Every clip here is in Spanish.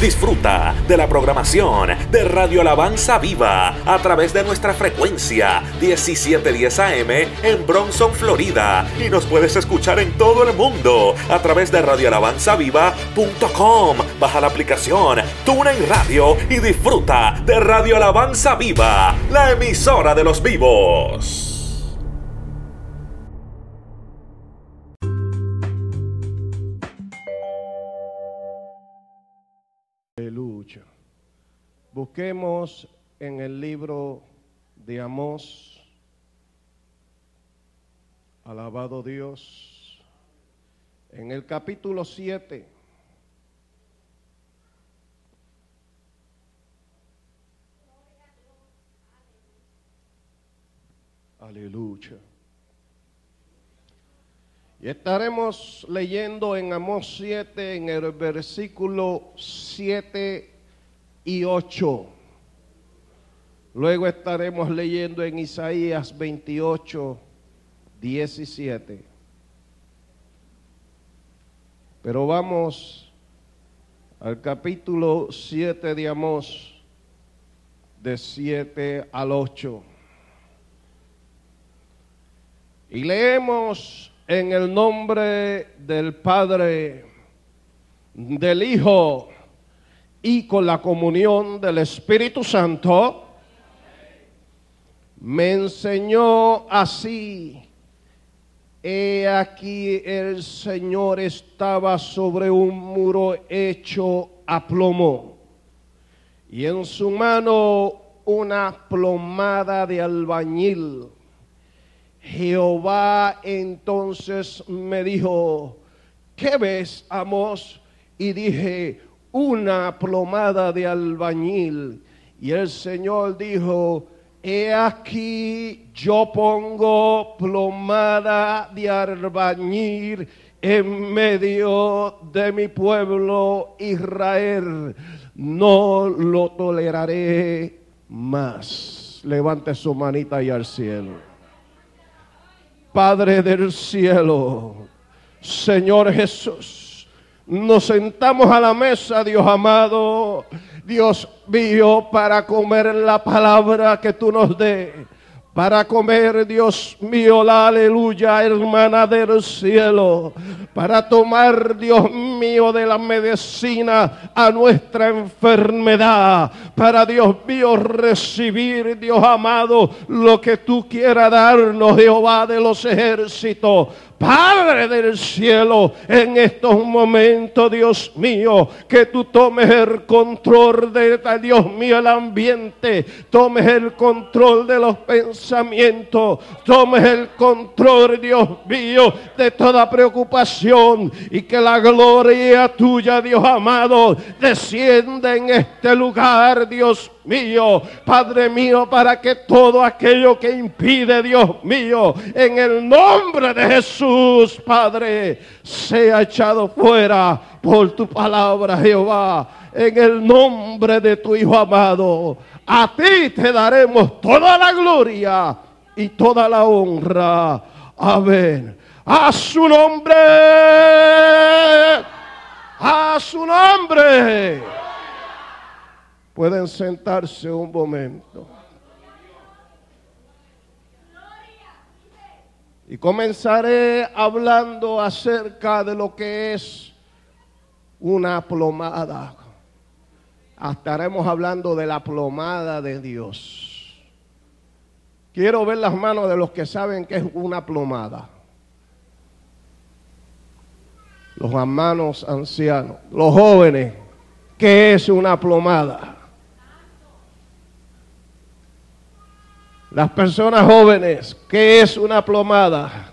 Disfruta de la programación de Radio Alabanza Viva a través de nuestra frecuencia 1710 AM en Bronson, Florida. Y nos puedes escuchar en todo el mundo a través de radioalabanzaviva.com. Baja la aplicación TuneIn Radio y disfruta de Radio Alabanza Viva, la emisora de los vivos. Busquemos en el libro de Amós, alabado Dios, en el capítulo 7. Aleluya. Y estaremos leyendo en Amós 7, en el versículo 7 y 8. Luego estaremos leyendo en Isaías 28, 17. Pero vamos al capítulo 7 de Amós, de 7 al 8. Y leemos en el nombre del Padre, del Hijo y con la comunión del Espíritu Santo, me enseñó así. He aquí el Señor estaba sobre un muro hecho a plomo y en su mano una plomada de albañil Jehová entonces me dijo, ¿qué ves, Amos? Y dije, una plomada de albañil. Y el Señor dijo, he aquí yo pongo plomada de albañil en medio de mi pueblo Israel. No lo toleraré más. Levante su manita y al cielo. Padre del cielo, Señor Jesús, nos sentamos a la mesa, Dios amado, Dios mío, para comer la palabra que tú nos des. Para comer, Dios mío, la aleluya, hermana del cielo, para tomar, Dios mío, de la medicina a nuestra enfermedad, para, Dios mío, recibir, Dios amado, lo que tú quieras darnos, Jehová de los ejércitos. Padre del cielo, en estos momentos, Dios mío, que tú tomes el control de, Dios mío, el ambiente, tomes el control de los pensamientos, tomes el control, Dios mío, de toda preocupación y que la gloria tuya, Dios amado, descienda en este lugar, Dios mío, Padre mío, para que todo aquello que impide, Dios mío, en el nombre de Jesús, Padre, sea echado fuera por tu palabra, Jehová, en el nombre de tu Hijo amado. A ti te daremos toda la gloria y toda la honra. Amén. A su nombre. A su nombre. Pueden sentarse un momento. Y comenzaré hablando acerca de lo que es una plomada. Estaremos hablando de la plomada de Dios. Quiero ver las manos de los que saben que es una plomada. Los hermanos ancianos, los jóvenes, ¿qué es una plomada? Las personas jóvenes, ¿qué es una plomada?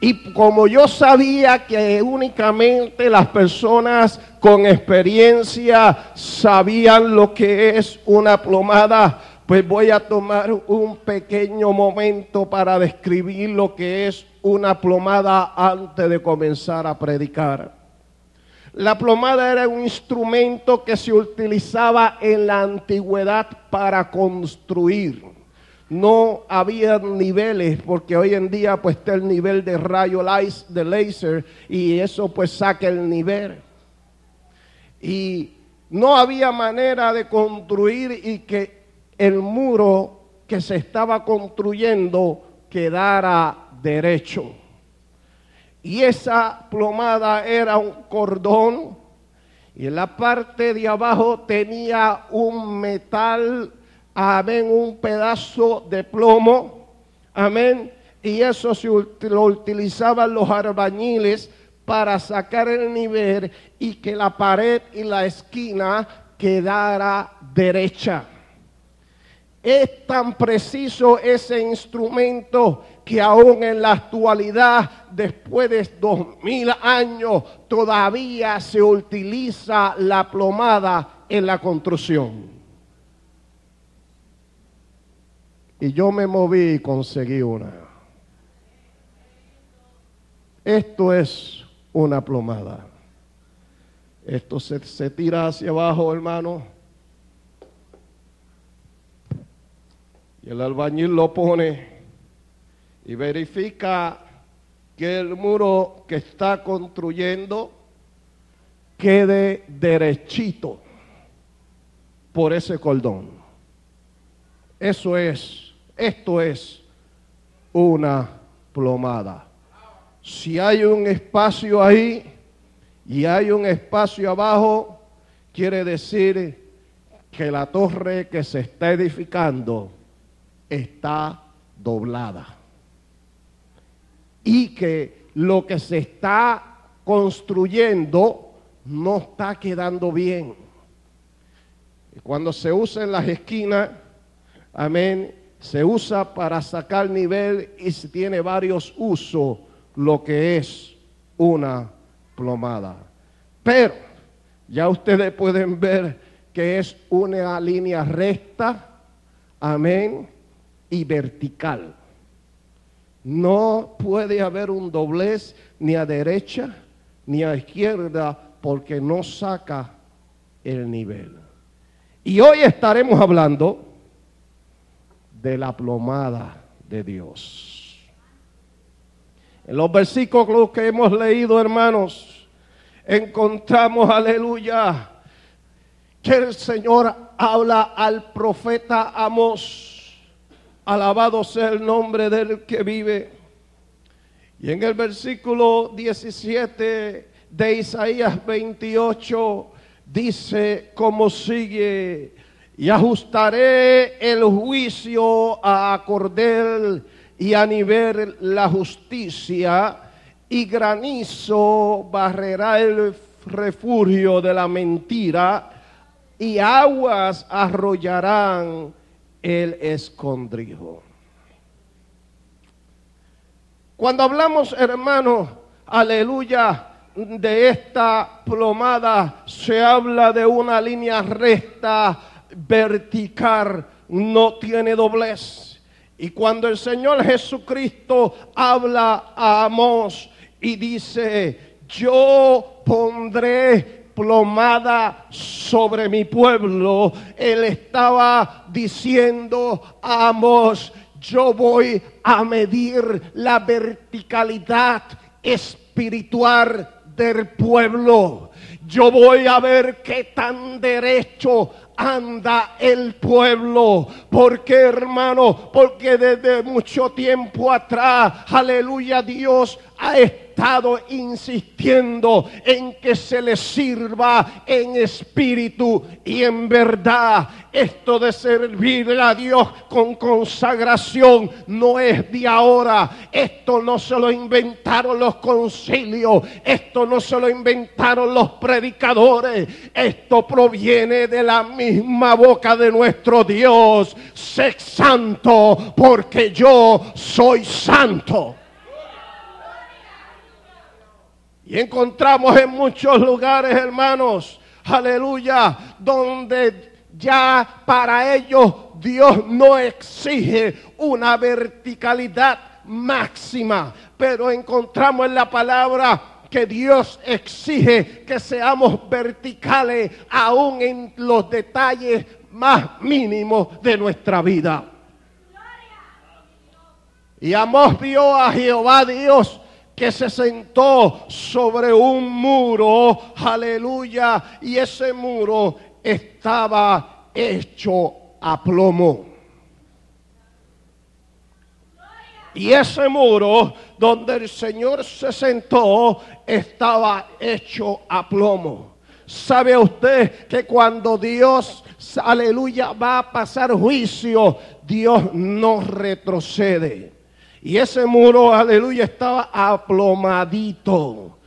Y como yo sabía que únicamente las personas con experiencia sabían lo que es una plomada, pues voy a tomar un pequeño momento para describir lo que es una plomada antes de comenzar a predicar. La plomada era un instrumento que se utilizaba en la antigüedad para construir. No había niveles porque hoy en día pues está el nivel de rayo de láser y eso pues saca el nivel. y no había manera de construir y que el muro que se estaba construyendo quedara derecho. Y esa plomada era un cordón y en la parte de abajo tenía un metal, amén, un pedazo de plomo, amén. Y eso se, lo utilizaban los arbañiles para sacar el nivel y que la pared y la esquina quedara derecha. Es tan preciso ese instrumento que aún en la actualidad, después de dos mil años, todavía se utiliza la plomada en la construcción. Y yo me moví y conseguí una. Esto es una plomada. Esto se, se tira hacia abajo, hermano Y el albañil lo pone y verifica que el muro que está construyendo quede derechito por ese cordón. Eso es, esto es una plomada. Si hay un espacio ahí y hay un espacio abajo, quiere decir que la torre que se está edificando está doblada. Y que lo que se está construyendo no está quedando bien. Cuando se usa en las esquinas, amén, se usa para sacar nivel y tiene varios usos lo que es una plomada. Pero ya ustedes pueden ver que es una línea recta, amén, y vertical. No puede haber un doblez ni a derecha ni a izquierda porque no saca el nivel. Y hoy estaremos hablando de la plomada de Dios. En los versículos que hemos leído, hermanos, encontramos, aleluya, que el Señor habla al profeta Amos Alabado sea el nombre del que vive. Y en el versículo 17 de Isaías 28 dice como sigue, y ajustaré el juicio a cordel y a nivel la justicia, y granizo barrerá el refugio de la mentira, y aguas arrollarán el escondrijo. Cuando hablamos, hermano, aleluya, de esta plomada, se habla de una línea recta, vertical, no tiene doblez. Y cuando el Señor Jesucristo habla a Amos y dice, yo pondré plomada sobre mi pueblo. Él estaba diciendo Amos, yo voy a medir la verticalidad espiritual del pueblo. Yo voy a ver qué tan derecho anda el pueblo. porque hermano? Porque desde mucho tiempo atrás, aleluya, Dios ha estado insistiendo en que se le sirva en espíritu y en verdad. Esto de servir a Dios con consagración no es de ahora. Esto no se lo inventaron los concilios. Esto no se lo inventaron los predicadores. Esto proviene de la misma boca de nuestro Dios. Sé santo porque yo soy santo. Y encontramos en muchos lugares, hermanos, aleluya, donde ya para ellos Dios no exige una verticalidad máxima, pero encontramos en la palabra que Dios exige que seamos verticales aún en los detalles más mínimos de nuestra vida. Y Amos vio a Jehová Dios que se sentó sobre un muro, aleluya, y ese muro estaba hecho a plomo. Y ese muro donde el Señor se sentó estaba hecho a plomo. ¿Sabe usted que cuando Dios, aleluya, va a pasar juicio, Dios no retrocede? Y ese muro, aleluya, estaba aplomadito,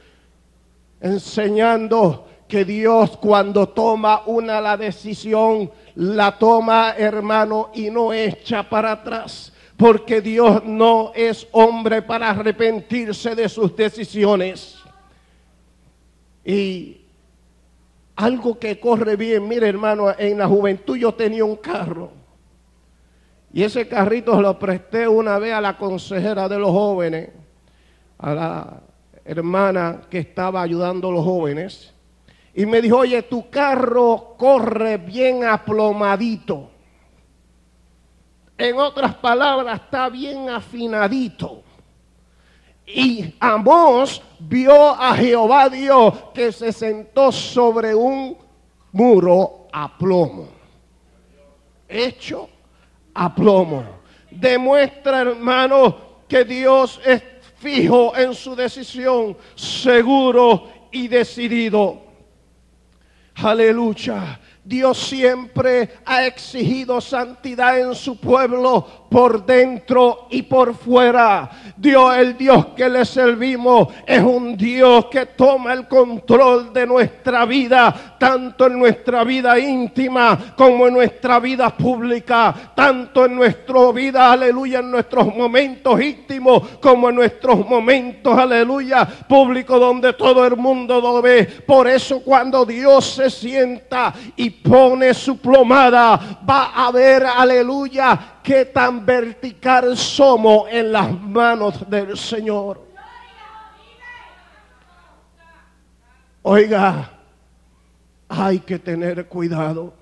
enseñando que Dios cuando toma una la decisión, la toma, hermano, y no echa para atrás porque Dios no es hombre para arrepentirse de sus decisiones. Y algo que corre bien, mire hermano, en la juventud yo tenía un carro. Y ese carrito lo presté una vez a la consejera de los jóvenes, a la hermana que estaba ayudando a los jóvenes. Y me dijo, oye, tu carro corre bien aplomadito. En otras palabras, está bien afinadito. Y Amós vio a Jehová Dios que se sentó sobre un muro a plomo. Hecho a plomo. Demuestra, hermano, que Dios es fijo en su decisión, seguro y decidido. Aleluya. Dios siempre ha exigido santidad en su pueblo por dentro y por fuera. Dios, el Dios que le servimos, es un Dios que toma el control de nuestra vida, tanto en nuestra vida íntima como en nuestra vida pública, tanto en nuestra vida, aleluya, en nuestros momentos íntimos como en nuestros momentos, aleluya, públicos donde todo el mundo lo ve. Por eso cuando Dios se sienta y pone su plomada, va a ver, aleluya, qué tan vertical somos en las manos del Señor. Oiga, hay que tener cuidado.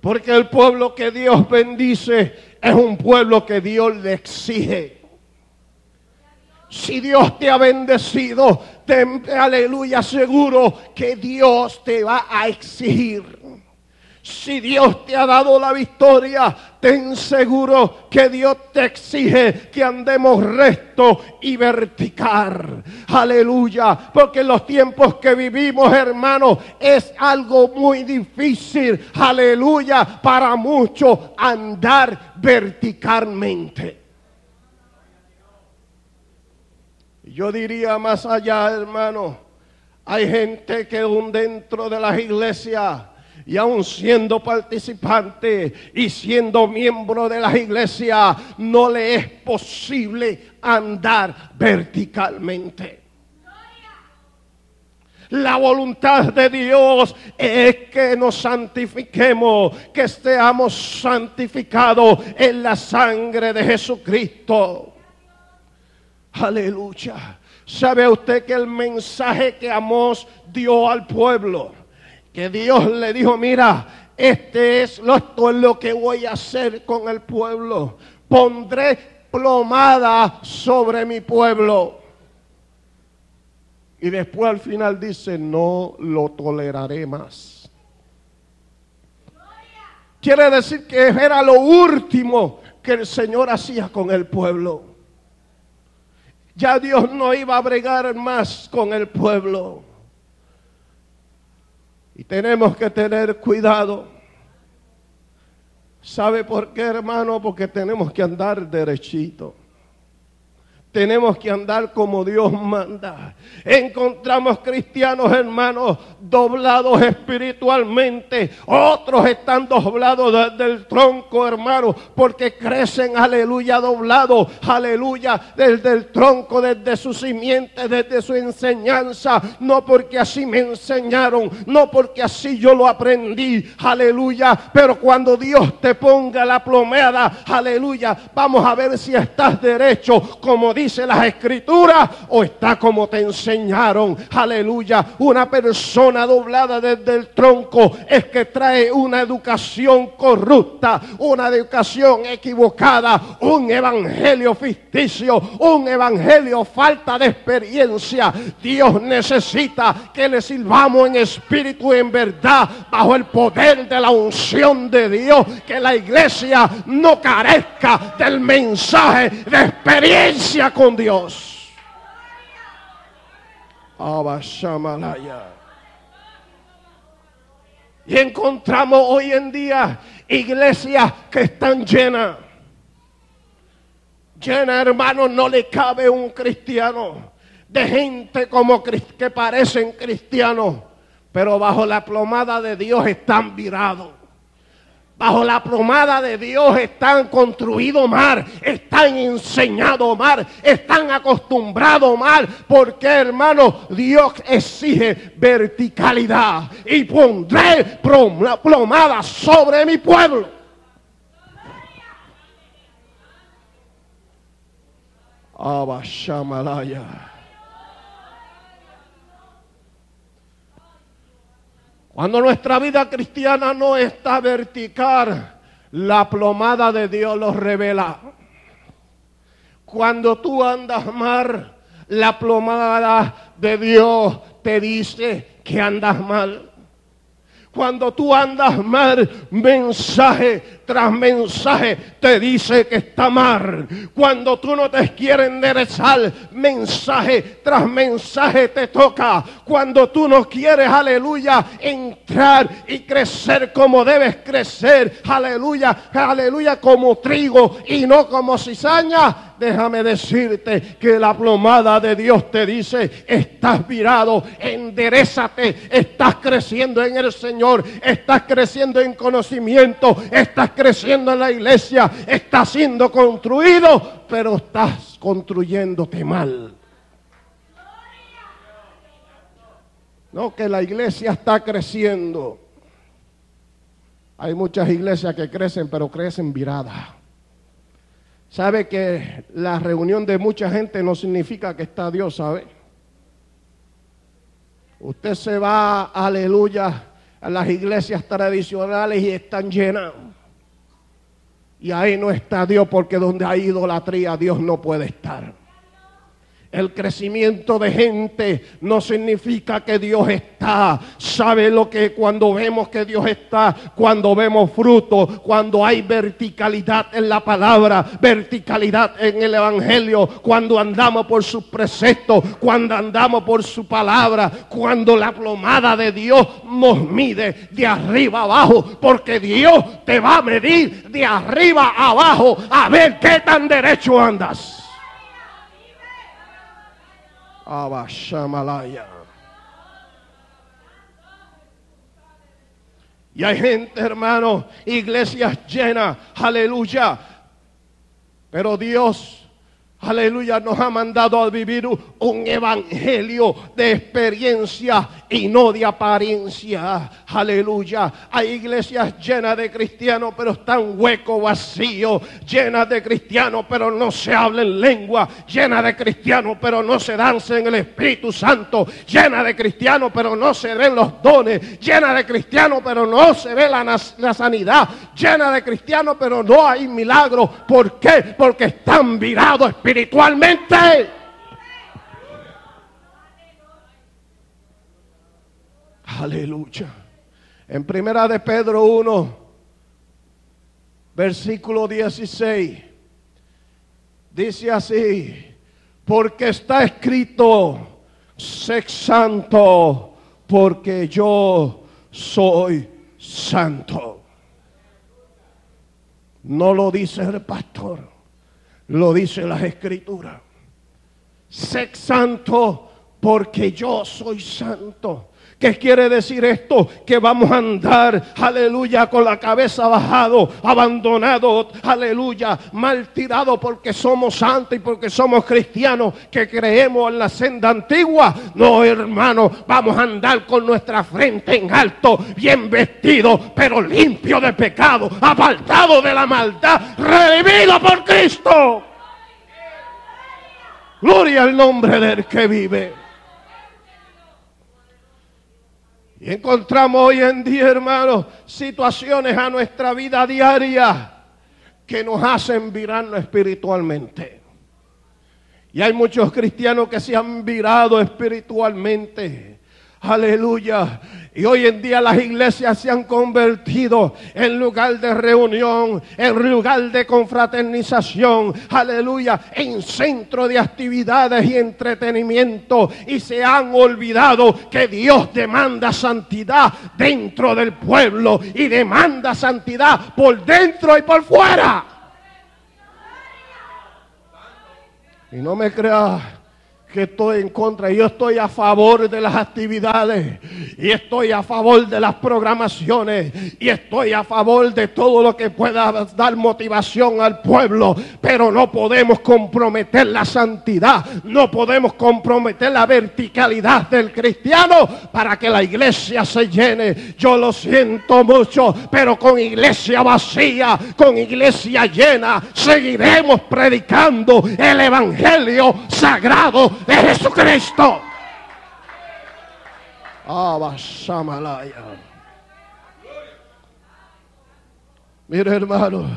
Porque el pueblo que Dios bendice es un pueblo que Dios le exige. Si Dios te ha bendecido, aleluya, seguro que Dios te va a exigir. Si Dios te ha dado la victoria, ten seguro que Dios te exige que andemos recto y vertical. Aleluya. Porque en los tiempos que vivimos, hermano, es algo muy difícil. Aleluya. Para muchos andar verticalmente. Yo diría más allá, hermano. Hay gente que dentro de las iglesias y aún siendo participante y siendo miembro de la iglesia, no le es posible andar verticalmente. La voluntad de Dios es que nos santifiquemos, que estemos santificados en la sangre de Jesucristo. Aleluya. ¿Sabe usted que el mensaje que Amós dio al pueblo que Dios le dijo, mira, este es lo, esto es lo que voy a hacer con el pueblo. Pondré plomada sobre mi pueblo. Y después al final dice, no lo toleraré más. Quiere decir que era lo último que el Señor hacía con el pueblo. Ya Dios no iba a bregar más con el pueblo. Y tenemos que tener cuidado. ¿Sabe por qué, hermano? Porque tenemos que andar derechito. Tenemos que andar como Dios manda. Encontramos cristianos hermanos doblados espiritualmente. Otros están doblados desde el tronco, hermano, porque crecen, aleluya, doblados, aleluya, desde el tronco, desde su simiente, desde su enseñanza. No porque así me enseñaron, no porque así yo lo aprendí, aleluya. Pero cuando Dios te ponga la plomada, aleluya, vamos a ver si estás derecho como Dios dice las escrituras o está como te enseñaron. Aleluya. Una persona doblada desde el tronco es que trae una educación corrupta, una educación equivocada, un evangelio ficticio, un evangelio falta de experiencia. Dios necesita que le sirvamos en espíritu y en verdad bajo el poder de la unción de Dios, que la iglesia no carezca del mensaje de experiencia con Dios. Y encontramos hoy en día iglesias que están llenas. Llenas, hermanos, no le cabe un cristiano de gente como que parecen cristianos, pero bajo la plomada de Dios están virados bajo la plomada de Dios están construidos mal, están enseñados mal, están acostumbrados mal, porque hermano, Dios exige verticalidad y pondré plomada sobre mi pueblo. Abashamalaya. Cuando nuestra vida cristiana no está vertical, la plomada de Dios lo revela. Cuando tú andas mal, la plomada de Dios te dice que andas mal. Cuando tú andas mal, mensaje tras mensaje te dice que está mal. Cuando tú no te quieres enderezar, mensaje tras mensaje te toca. Cuando tú no quieres, aleluya, entrar y crecer como debes crecer, aleluya, aleluya, como trigo y no como cizaña déjame decirte que la plomada de Dios te dice, estás virado, enderezate, estás creciendo en el Señor, estás creciendo en conocimiento, estás creciendo en la iglesia, estás siendo construido, pero estás construyéndote mal. No, que la iglesia está creciendo. Hay muchas iglesias que crecen, pero crecen viradas. Sabe que la reunión de mucha gente no significa que está Dios, ¿sabe? Usted se va, aleluya, a las iglesias tradicionales y están llenas. Y ahí no está Dios porque donde hay idolatría Dios no puede estar. El crecimiento de gente no significa que Dios está. ¿Sabe lo que cuando vemos que Dios está? Cuando vemos fruto, cuando hay verticalidad en la palabra, verticalidad en el Evangelio, cuando andamos por sus preceptos, cuando andamos por su palabra, cuando la plomada de Dios nos mide de arriba abajo, porque Dios te va a medir de arriba abajo a ver qué tan derecho andas. Abashamalaya. Y hay gente, hermano, iglesias llenas, aleluya. Pero Dios Aleluya, nos ha mandado a vivir un evangelio de experiencia y no de apariencia. Aleluya. Hay iglesias llenas de cristianos, pero están hueco, vacío. Llenas de cristianos, pero no se habla en lengua. Llenas de cristianos, pero no se danza en el Espíritu Santo. Llenas de cristianos, pero no se ven los dones. Llenas de cristianos, pero no se ve la, sanidad. Llenas de cristianos, pero no hay milagros. ¿Por qué? Porque están virados espiritualmente espiritualmente. Aleluya. En primera de Pedro 1, versículo 16, dice así, porque está escrito, sé santo, porque yo soy santo. No lo dice el pastor. Lo dice las escrituras. Sé santo porque yo soy santo. ¿Qué quiere decir esto? Que vamos a andar, aleluya, con la cabeza bajado, abandonado, aleluya, mal tirado porque somos santos y porque somos cristianos que creemos en la senda antigua. No, hermano, vamos a andar con nuestra frente en alto, bien vestido, pero limpio de pecado, apartado de la maldad, redimido por Cristo. Gloria al nombre del que vive. Y encontramos hoy en día, hermanos, situaciones a nuestra vida diaria que nos hacen virarnos espiritualmente. Y hay muchos cristianos que se han virado espiritualmente. Aleluya. Y hoy en día las iglesias se han convertido en lugar de reunión, en lugar de confraternización, aleluya, en centro de actividades y entretenimiento. Y se han olvidado que Dios demanda santidad dentro del pueblo y demanda santidad por dentro y por fuera. Y no me creas que estoy en contra. Yo estoy a favor de las actividades y estoy a favor de las programaciones y estoy a favor de todo lo que pueda dar motivación al pueblo. Pero no podemos comprometer la santidad, no podemos comprometer la verticalidad del cristiano para que la iglesia se llene. Yo lo siento mucho, pero con iglesia vacía, con iglesia llena, seguiremos predicando el evangelio sagrado de Jesucristo. Abasamalaya. Mire hermano,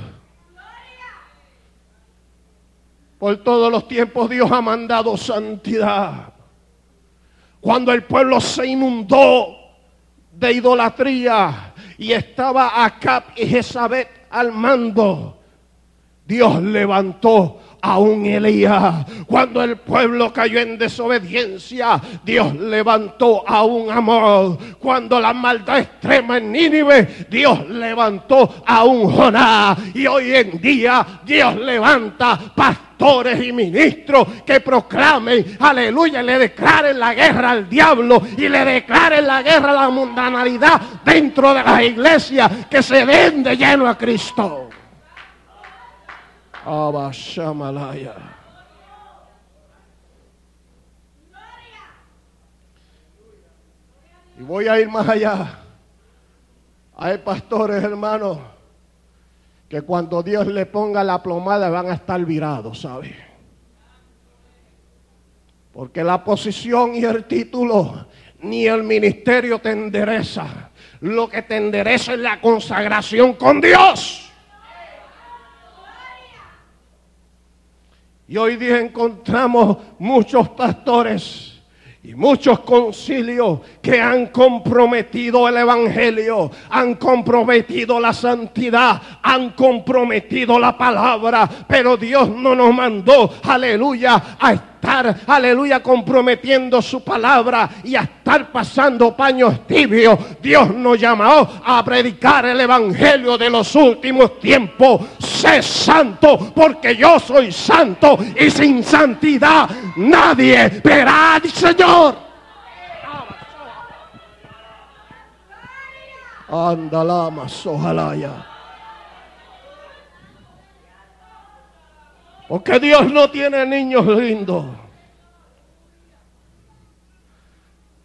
por todos los tiempos Dios ha mandado santidad. Cuando el pueblo se inundó de idolatría y estaba Acab y Jezabel al mando, Dios levantó a un Elías. Cuando el pueblo cayó en desobediencia, Dios levantó a un amor. Cuando la maldad extrema en Nínive, Dios levantó a un Jonás. Y hoy en día Dios levanta pastores y ministros que proclamen, aleluya, le declaren la guerra al diablo y le declaren la guerra a la mundanalidad dentro de la iglesia que se den de lleno a Cristo. Abashamalaya. Y voy a ir más allá. Hay pastores, hermanos, que cuando Dios le ponga la plomada van a estar virados, ¿sabe? Porque la posición y el título ni el ministerio te endereza. Lo que te endereza es la consagración con Dios. Y hoy día encontramos muchos pastores y muchos concilios que han comprometido el Evangelio, han comprometido la santidad, han comprometido la palabra, pero Dios no nos mandó, aleluya, a estar, aleluya, comprometiendo su palabra y a estar pasando paños tibios. Dios nos llamó a predicar el Evangelio de los últimos tiempos. Sé santo porque yo soy santo y sin santidad nadie verá al Señor. Andalama sojalaya. Porque Dios no tiene niños lindos.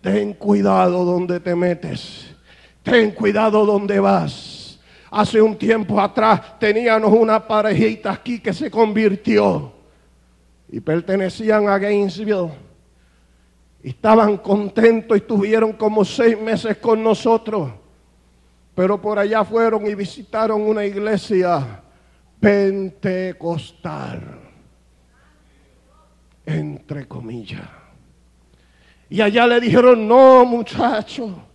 Ten cuidado donde te metes. Ten cuidado donde vas. Hace un tiempo atrás teníamos una parejita aquí que se convirtió y pertenecían a Gainesville. Estaban contentos y estuvieron como seis meses con nosotros. Pero por allá fueron y visitaron una iglesia pentecostal, entre comillas. Y allá le dijeron, no muchacho,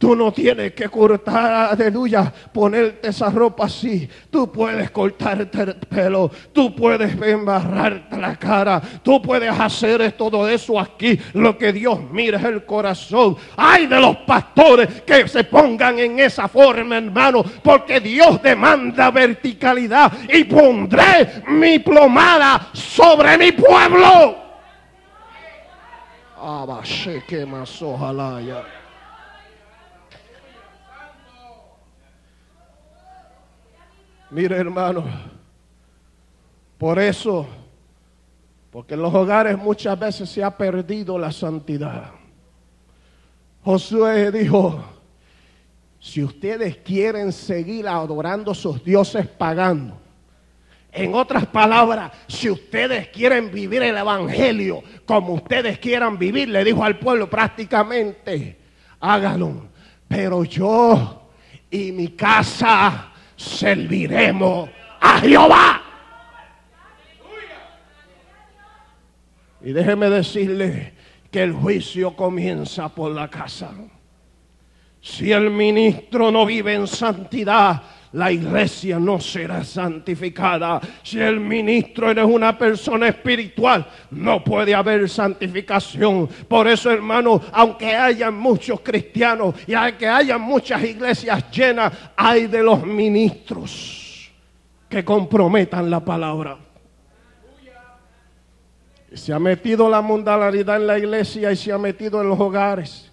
Tú no tienes que cortar, aleluya, ponerte esa ropa así. Tú puedes cortarte el pelo, tú puedes embarrarte la cara, tú puedes hacer todo eso aquí. Lo que Dios mira es el corazón. Ay de los pastores que se pongan en esa forma, hermano, porque Dios demanda verticalidad y pondré mi plomada sobre mi pueblo. Abashe que más ojalá ya. Mire hermano, por eso, porque en los hogares muchas veces se ha perdido la santidad. Josué dijo, si ustedes quieren seguir adorando a sus dioses paganos En otras palabras, si ustedes quieren vivir el Evangelio como ustedes quieran vivir, le dijo al pueblo prácticamente, háganlo. Pero yo y mi casa serviremos a Jehová. Y déjeme decirle que el juicio comienza por la casa. Si el ministro no vive en santidad, la iglesia no será santificada. Si el ministro eres una persona espiritual, no puede haber santificación. Por eso, hermano, aunque haya muchos cristianos y aunque haya muchas iglesias llenas, hay de los ministros que comprometan la palabra. Se ha metido la mundanalidad en la iglesia y se ha metido en los hogares.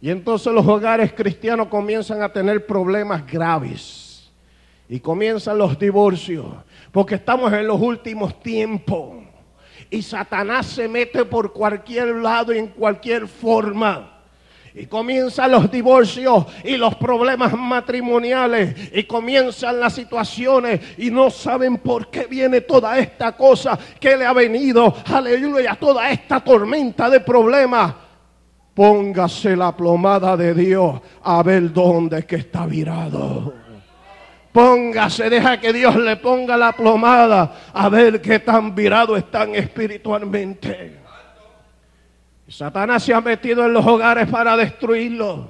Y entonces los hogares cristianos comienzan a tener problemas graves. Y comienzan los divorcios, porque estamos en los últimos tiempos. Y Satanás se mete por cualquier lado y en cualquier forma. Y comienzan los divorcios y los problemas matrimoniales. Y comienzan las situaciones y no saben por qué viene toda esta cosa que le ha venido. Aleluya, toda esta tormenta de problemas. Póngase la plomada de Dios a ver dónde que está virado. Póngase, deja que Dios le ponga la plomada a ver qué tan virado están espiritualmente. Satanás se ha metido en los hogares para destruirlos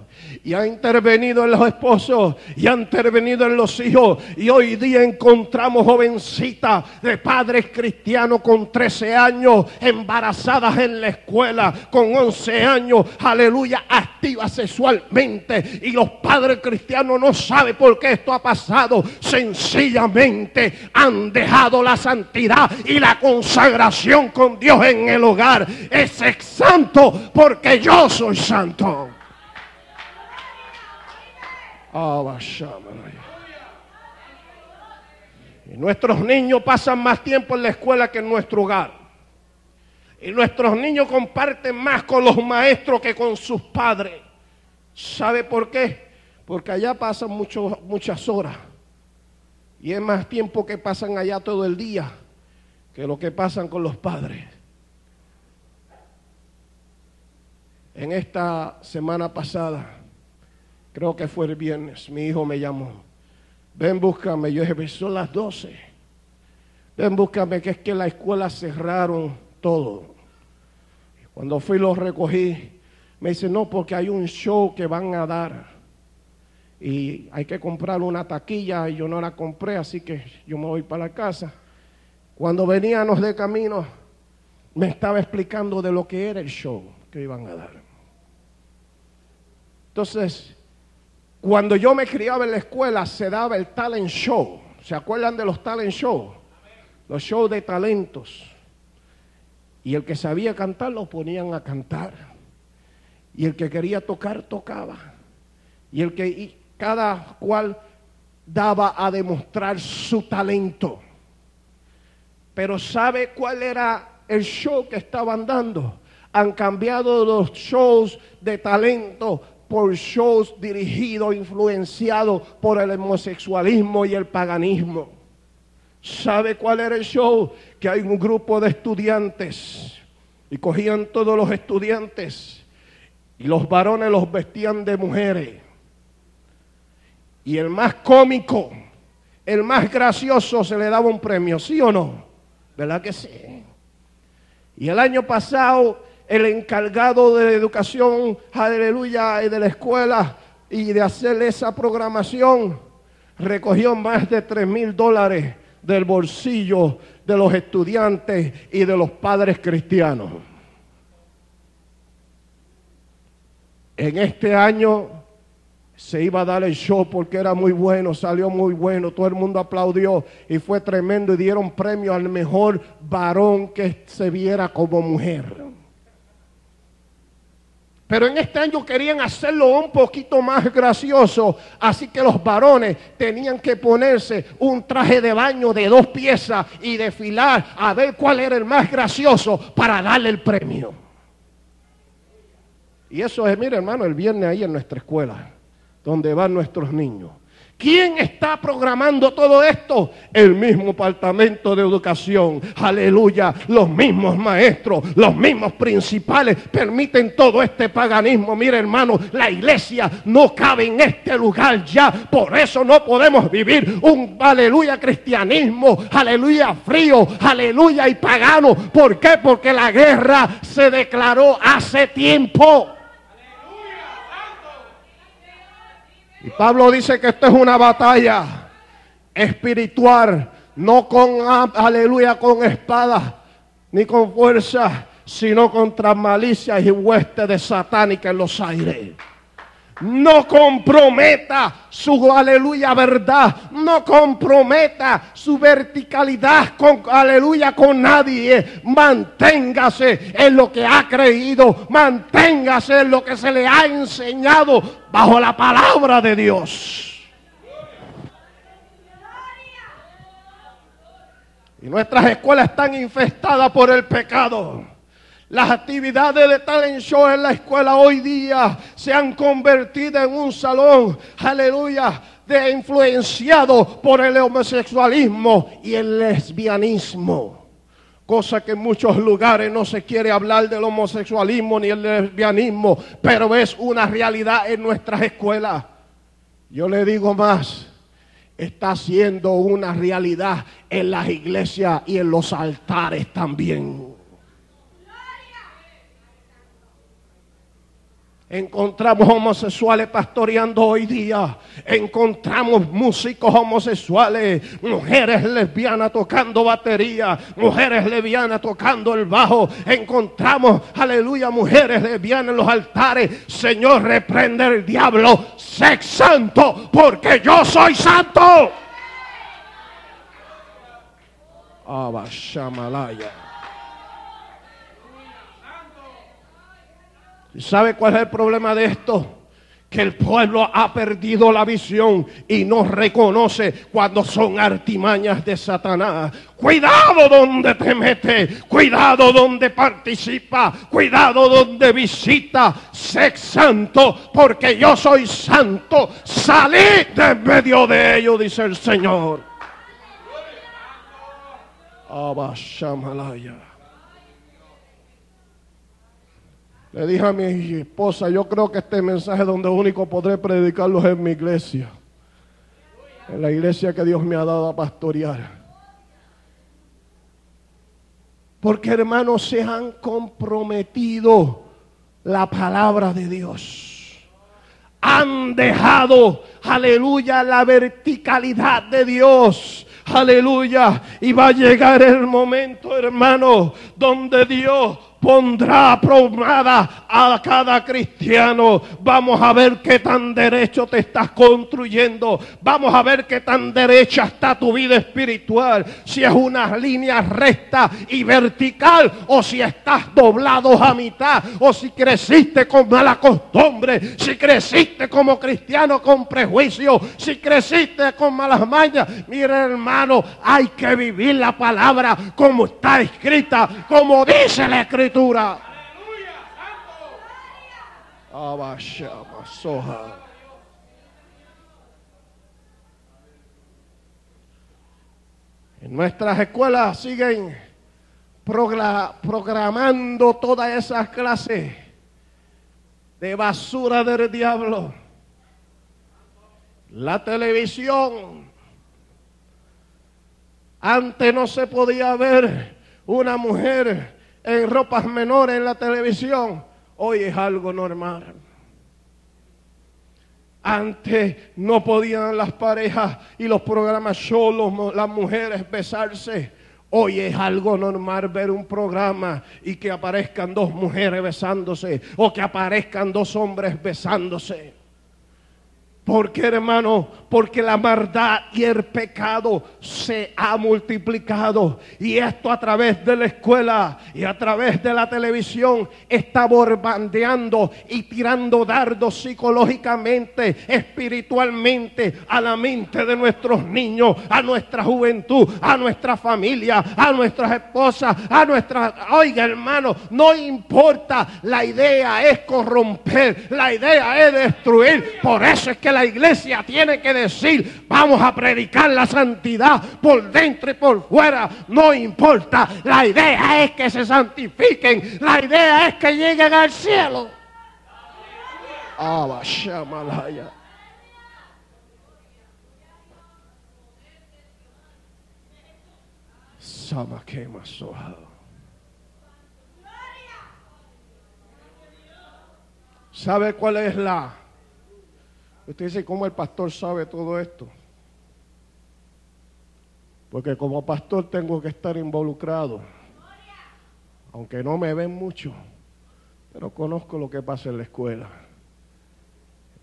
y ha intervenido en los esposos y ha intervenido en los hijos. Y hoy día encontramos jovencitas de padres cristianos con 13 años, embarazadas en la escuela, con 11 años, aleluya, activas sexualmente. Y los padres cristianos no saben por qué esto ha pasado. Sencillamente han dejado la santidad y la consagración con Dios en el hogar. Es santo porque yo soy santo. Y nuestros niños pasan más tiempo en la escuela que en nuestro hogar. Y nuestros niños comparten más con los maestros que con sus padres. ¿Sabe por qué? Porque allá pasan muchas horas. Y es más tiempo que pasan allá todo el día que lo que pasan con los padres. En esta semana pasada creo que fue el viernes, mi hijo me llamó. Ven, búscame. Yo dije, son las 12. Ven, búscame, que es que la escuela cerraron todo. Cuando fui lo recogí. Me dice, no, porque hay un show que van a dar. Y hay que comprar una taquilla y yo no la compré, así que yo me voy para la casa. Cuando veníamos de camino, me estaba explicando de lo que era el show que iban a dar. Entonces, cuando yo me criaba en la escuela se daba el talent show. ¿Se acuerdan de los talent show? Los shows de talentos. Y el que sabía cantar lo ponían a cantar. Y el que quería tocar, tocaba. Y el que cada cual daba a demostrar su talento. Pero ¿sabe cuál era el show que estaban dando? Han cambiado los shows de talento por shows dirigidos, influenciados por el homosexualismo y el paganismo. ¿Sabe cuál era el show? Que hay un grupo de estudiantes y cogían todos los estudiantes y los varones los vestían de mujeres. Y el más cómico, el más gracioso se le daba un premio, ¿sí o no? ¿Verdad que sí? Y el año pasado el encargado de educación, aleluya, y de la escuela y de hacer esa programación, recogió más de 3 mil dólares del bolsillo de los estudiantes y de los padres cristianos. En este año se iba a dar el show porque era muy bueno, salió muy bueno, todo el mundo aplaudió y fue tremendo y dieron premio al mejor varón que se viera como mujer. Pero en este año querían hacerlo un poquito más gracioso, así que los varones tenían que ponerse un traje de baño de dos piezas y desfilar a ver cuál era el más gracioso para darle el premio. Y eso es, mire hermano, el viernes ahí en nuestra escuela, donde van nuestros niños. ¿Quién está programando todo esto? El mismo departamento de educación. Aleluya. Los mismos maestros, los mismos principales permiten todo este paganismo. Mire hermano, la iglesia no cabe en este lugar ya. Por eso no podemos vivir un aleluya cristianismo. Aleluya frío. Aleluya y pagano. ¿Por qué? Porque la guerra se declaró hace tiempo. Pablo dice que esto es una batalla espiritual, no con, aleluya, con espada, ni con fuerza, sino contra malicia y hueste de satánica en los aires no comprometa su aleluya verdad, no comprometa su verticalidad con aleluya con nadie. Manténgase en lo que ha creído, manténgase en lo que se le ha enseñado bajo la palabra de Dios. Y nuestras escuelas están infestadas por el pecado. Las actividades de talent show en la escuela hoy día se han convertido en un salón, aleluya, de influenciado por el homosexualismo y el lesbianismo. Cosa que en muchos lugares no se quiere hablar del homosexualismo ni el lesbianismo, pero es una realidad en nuestras escuelas. Yo le digo más, está siendo una realidad en las iglesias y en los altares también. Encontramos homosexuales pastoreando hoy día. Encontramos músicos homosexuales, mujeres lesbianas tocando batería, mujeres lesbianas tocando el bajo. Encontramos, aleluya, mujeres lesbianas en los altares. Señor, reprende el diablo. Sé santo, porque yo soy santo. Abashamalaya. ¿Y sabe cuál es el problema de esto? Que el pueblo ha perdido la visión y no reconoce cuando son artimañas de Satanás. Cuidado donde te mete, cuidado donde participa, cuidado donde visita. Sé santo porque yo soy santo. Salid de medio de ellos, dice el Señor. Abashamalaya. Le dije a mi esposa, yo creo que este mensaje donde único podré predicarlo es en mi iglesia. En la iglesia que Dios me ha dado a pastorear. Porque hermanos se han comprometido la palabra de Dios. Han dejado, aleluya, la verticalidad de Dios. Aleluya. Y va a llegar el momento, hermano, donde Dios pondrá probada a cada cristiano. Vamos a ver qué tan derecho te estás construyendo. Vamos a ver qué tan derecha está tu vida espiritual. Si es una línea recta y vertical o si estás doblado a mitad o si creciste con mala costumbre, si creciste como cristiano con prejuicio, si creciste con malas mañas. Mira hermano, hay que vivir la palabra como está escrita, como dice la escritura en nuestras escuelas siguen programando todas esas clases de basura del diablo. La televisión. Antes no se podía ver una mujer en ropas menores en la televisión, hoy es algo normal. Antes no podían las parejas y los programas solos, las mujeres besarse. Hoy es algo normal ver un programa y que aparezcan dos mujeres besándose o que aparezcan dos hombres besándose. ¿Por qué, hermano? Porque la maldad y el pecado se ha multiplicado. Y esto a través de la escuela y a través de la televisión está borbandeando y tirando dardos psicológicamente, espiritualmente a la mente de nuestros niños, a nuestra juventud, a nuestra familia, a nuestras esposas, a nuestras... Oiga, hermano, no importa. La idea es corromper. La idea es destruir. Por eso es que la iglesia tiene que decir, vamos a predicar la santidad por dentro y por fuera. No importa. La idea es que se santifiquen. La idea es que lleguen al cielo. Ah. ¿Sabe cuál es la? Usted dice, ¿cómo el pastor sabe todo esto? Porque como pastor tengo que estar involucrado. Aunque no me ven mucho, pero conozco lo que pasa en la escuela.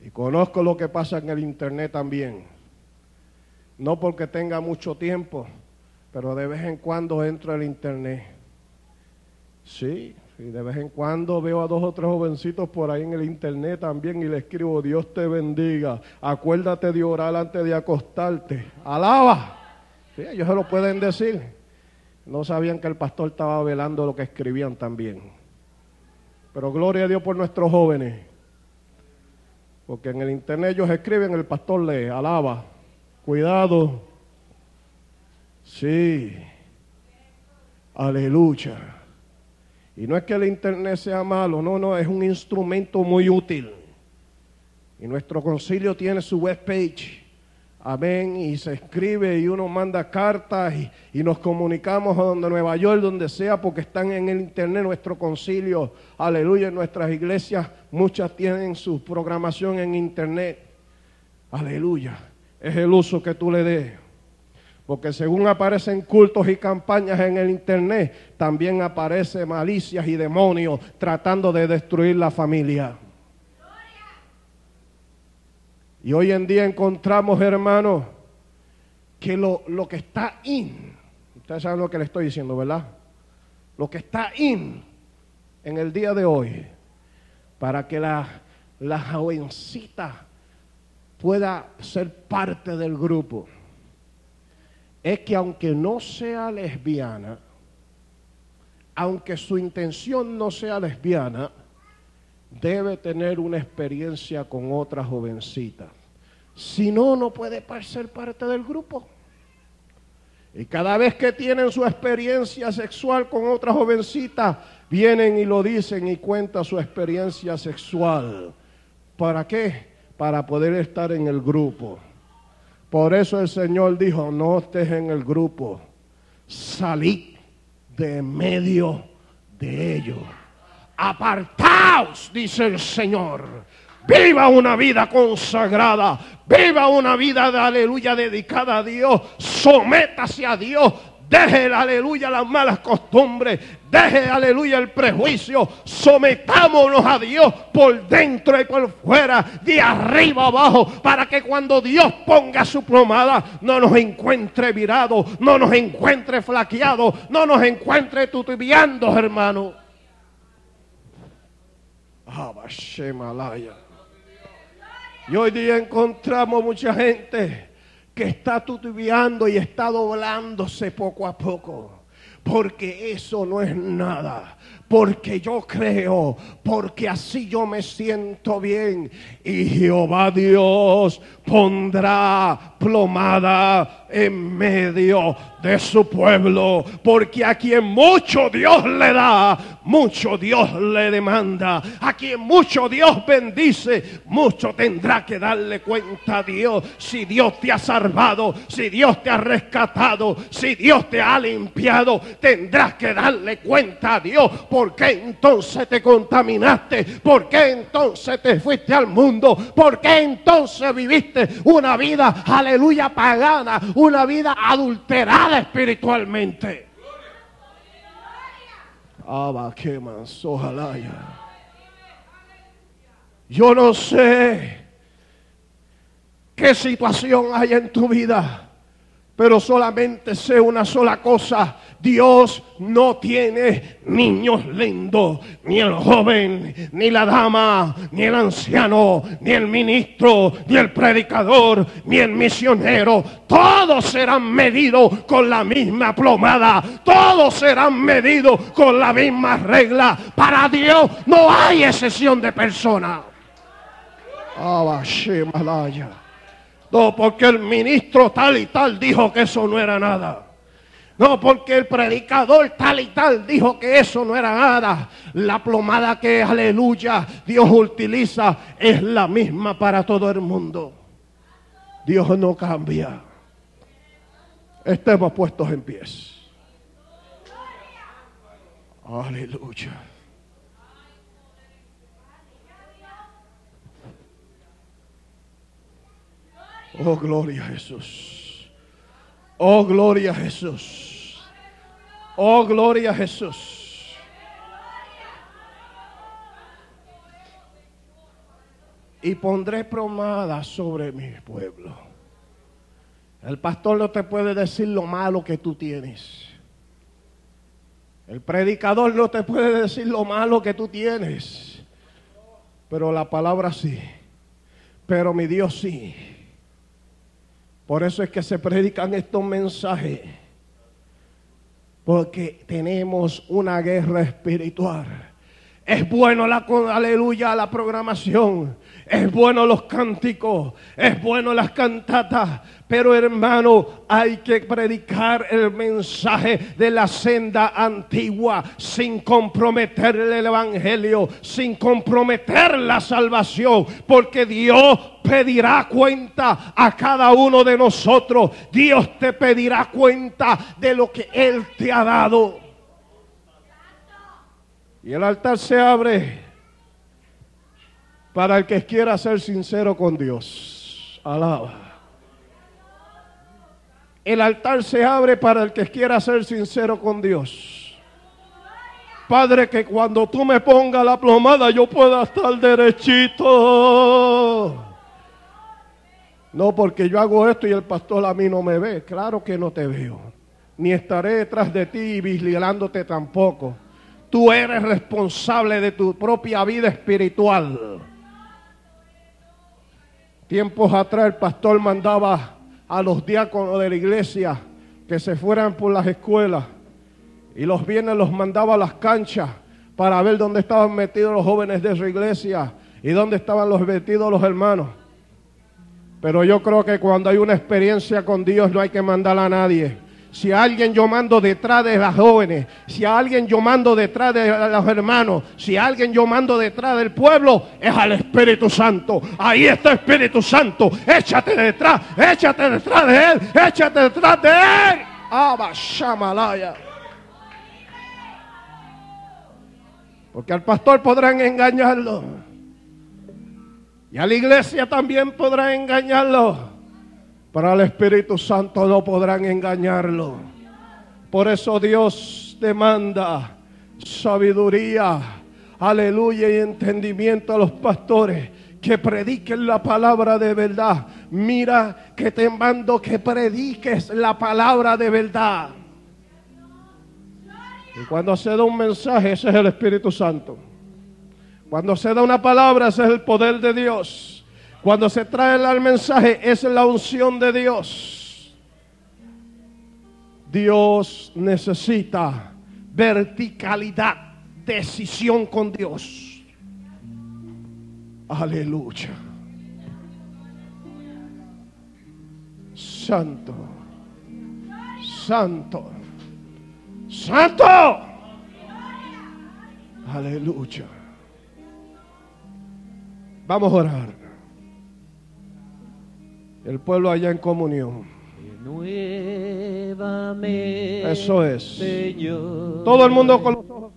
Y conozco lo que pasa en el internet también. No porque tenga mucho tiempo, pero de vez en cuando entro al internet. Sí, y de vez en cuando veo a dos o tres jovencitos por ahí en el internet también y le escribo, Dios te bendiga, acuérdate de orar antes de acostarte. Alaba. Ellos se lo pueden decir. No sabían que el pastor estaba velando lo que escribían también. Pero gloria a Dios por nuestros jóvenes. Porque en el internet ellos escriben, el pastor lee, alaba. Cuidado. Sí. Aleluya. Y no es que el Internet sea malo, no, no, es un instrumento muy útil. Y nuestro concilio tiene su webpage. Amén. Y se escribe y uno manda cartas y, nos comunicamos a donde Nueva York, donde sea, porque están en el internet nuestro concilio. Aleluya. En nuestras iglesias, muchas tienen su programación en internet. Aleluya. Es el uso que tú le des. Porque según aparecen cultos y campañas en el Internet, también aparecen malicias y demonios tratando de destruir la familia. Y hoy en día encontramos, hermanos, que lo, que está in, ustedes saben lo que le estoy diciendo, ¿verdad? Lo que está in en el día de hoy, para que la, la jovencita pueda ser parte del grupo es que aunque no sea lesbiana, aunque su intención no sea lesbiana, debe tener una experiencia con otra jovencita. Si no, no puede ser parte del grupo. Y cada vez que tienen su experiencia sexual con otra jovencita, vienen y lo dicen y cuentan su experiencia sexual. ¿Para qué? Para poder estar en el grupo. Por eso el Señor dijo, no estés en el grupo, salid de medio de ellos. Apartaos, dice el Señor. Viva una vida consagrada. Viva una vida de aleluya dedicada a Dios. Sométase a Dios. Deje, aleluya, las malas costumbres. Deje, aleluya, el prejuicio. Sometámonos a Dios por dentro y por fuera, de arriba abajo, para que cuando Dios ponga su plomada, no nos encuentre virado, no nos encuentre flaqueado, no nos encuentre tutubiando, hermano. Y hoy día encontramos mucha gente que está tutubiando y está doblándose poco a poco. Porque eso no es nada porque yo creo, porque así yo me siento bien. Y Jehová Dios pondrá plomada en medio de su pueblo, porque a quien mucho Dios le da, mucho Dios le demanda. A quien mucho Dios bendice, mucho tendrá que darle cuenta a Dios. Si Dios te ha salvado, si Dios te ha rescatado, si Dios te ha limpiado, tendrás que darle cuenta a Dios. ¿Por qué entonces te contaminaste? ¿Por qué entonces te fuiste al mundo? ¿Por qué entonces viviste una vida, aleluya, pagana, una vida adulterada espiritualmente? ojalá Yo no sé qué situación hay en tu vida, pero solamente sé una sola cosa Dios no tiene niños lindos, ni el joven, ni la dama, ni el anciano, ni el ministro, ni el predicador, ni el misionero. Todos serán medidos con la misma plomada. Todos serán medidos con la misma regla. Para Dios no hay excepción de persona. No, porque el ministro tal y tal dijo que eso no era nada. No, porque el predicador tal y tal dijo que eso no era nada. La plomada que, aleluya, Dios utiliza es la misma para todo el mundo. Dios no cambia. Estemos puestos en pies. Aleluya. Oh, gloria a Jesús. Oh, gloria a Jesús. Oh, gloria a Jesús. Y pondré promada sobre mi pueblo. El pastor no te puede decir lo malo que tú tienes. El predicador no te puede decir lo malo que tú tienes. Pero la palabra sí. Pero mi Dios sí. Por eso es que se predican estos mensajes. Porque tenemos una guerra espiritual. Es bueno la aleluya la programación. Es bueno los cánticos, es bueno las cantatas, pero hermano, hay que predicar el mensaje de la senda antigua sin comprometer el evangelio, sin comprometer la salvación, porque Dios pedirá cuenta a cada uno de nosotros. Dios te pedirá cuenta de lo que Él te ha dado. Y el altar se abre para el que quiera ser sincero con Dios. Alaba. El altar se abre para el que quiera ser sincero con Dios. Padre, que cuando tú me pongas la plomada yo pueda estar derechito. No porque yo hago esto y el pastor a mí no me ve. Claro que no te veo. Ni estaré detrás de ti y vigilándote tampoco. Tú eres responsable de tu propia vida espiritual. Tiempos atrás el pastor mandaba a los diáconos de la iglesia que se fueran por las escuelas y los viernes los mandaba a las canchas para ver dónde estaban metidos los jóvenes de su iglesia y dónde estaban los metidos los hermanos. Pero yo creo que cuando hay una experiencia con Dios no hay que mandar a nadie. Si alguien yo mando detrás de las jóvenes, si alguien yo mando detrás de los hermanos, si alguien yo mando detrás del pueblo, es al Espíritu Santo. Ahí está Espíritu Santo. Échate detrás, échate detrás de él, échate detrás de él. Abba Shamalaya. Porque al pastor podrán engañarlo. Y a la iglesia también podrán engañarlo. Para el Espíritu Santo no podrán engañarlo. Por eso Dios demanda sabiduría, aleluya y entendimiento a los pastores que prediquen la palabra de verdad. Mira que te mando que prediques la palabra de verdad. Y cuando se da un mensaje, ese es el Espíritu Santo. Cuando se da una palabra, ese es el poder de Dios. Cuando se trae el mensaje es la unción de Dios. Dios necesita verticalidad, decisión con Dios. Aleluya. Santo. Santo. Santo. Aleluya. Vamos a orar. El pueblo allá en comunión. Nuevamente, Eso es. Todo el mundo con los ojos.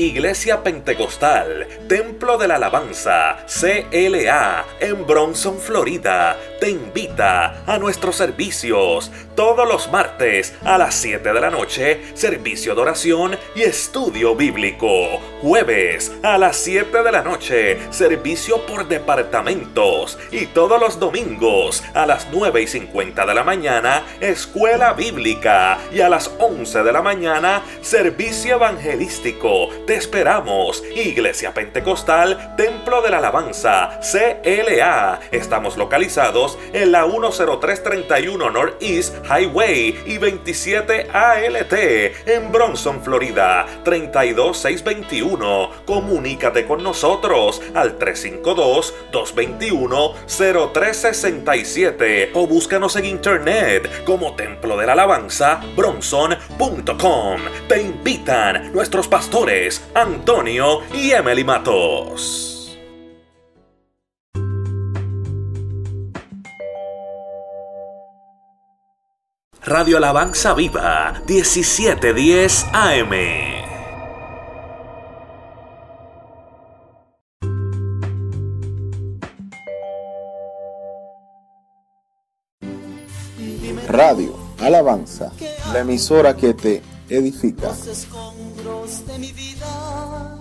Iglesia Pentecostal, Templo de la Alabanza, CLA, en Bronson, Florida, te invita a nuestros servicios todos los martes a las 7 de la noche, servicio de oración y estudio bíblico. Jueves a las 7 de la noche, servicio por departamentos. Y todos los domingos a las 9 y 50 de la mañana, escuela bíblica. Y a las 11 de la mañana, servicio evangelístico te esperamos. Iglesia Pentecostal, Templo de la Alabanza, CLA. Estamos localizados en la 10331 Northeast Highway y 27 ALT en Bronson, Florida 32621. Comunícate con nosotros al 352-221-0367 o búscanos en internet como Templo de la Alabanza bronson.com. Te invitan nuestros pastores Antonio y Emily Matos. Radio Alabanza Viva, 1710 AM. Radio Alabanza, la emisora que te edifica. de mi vida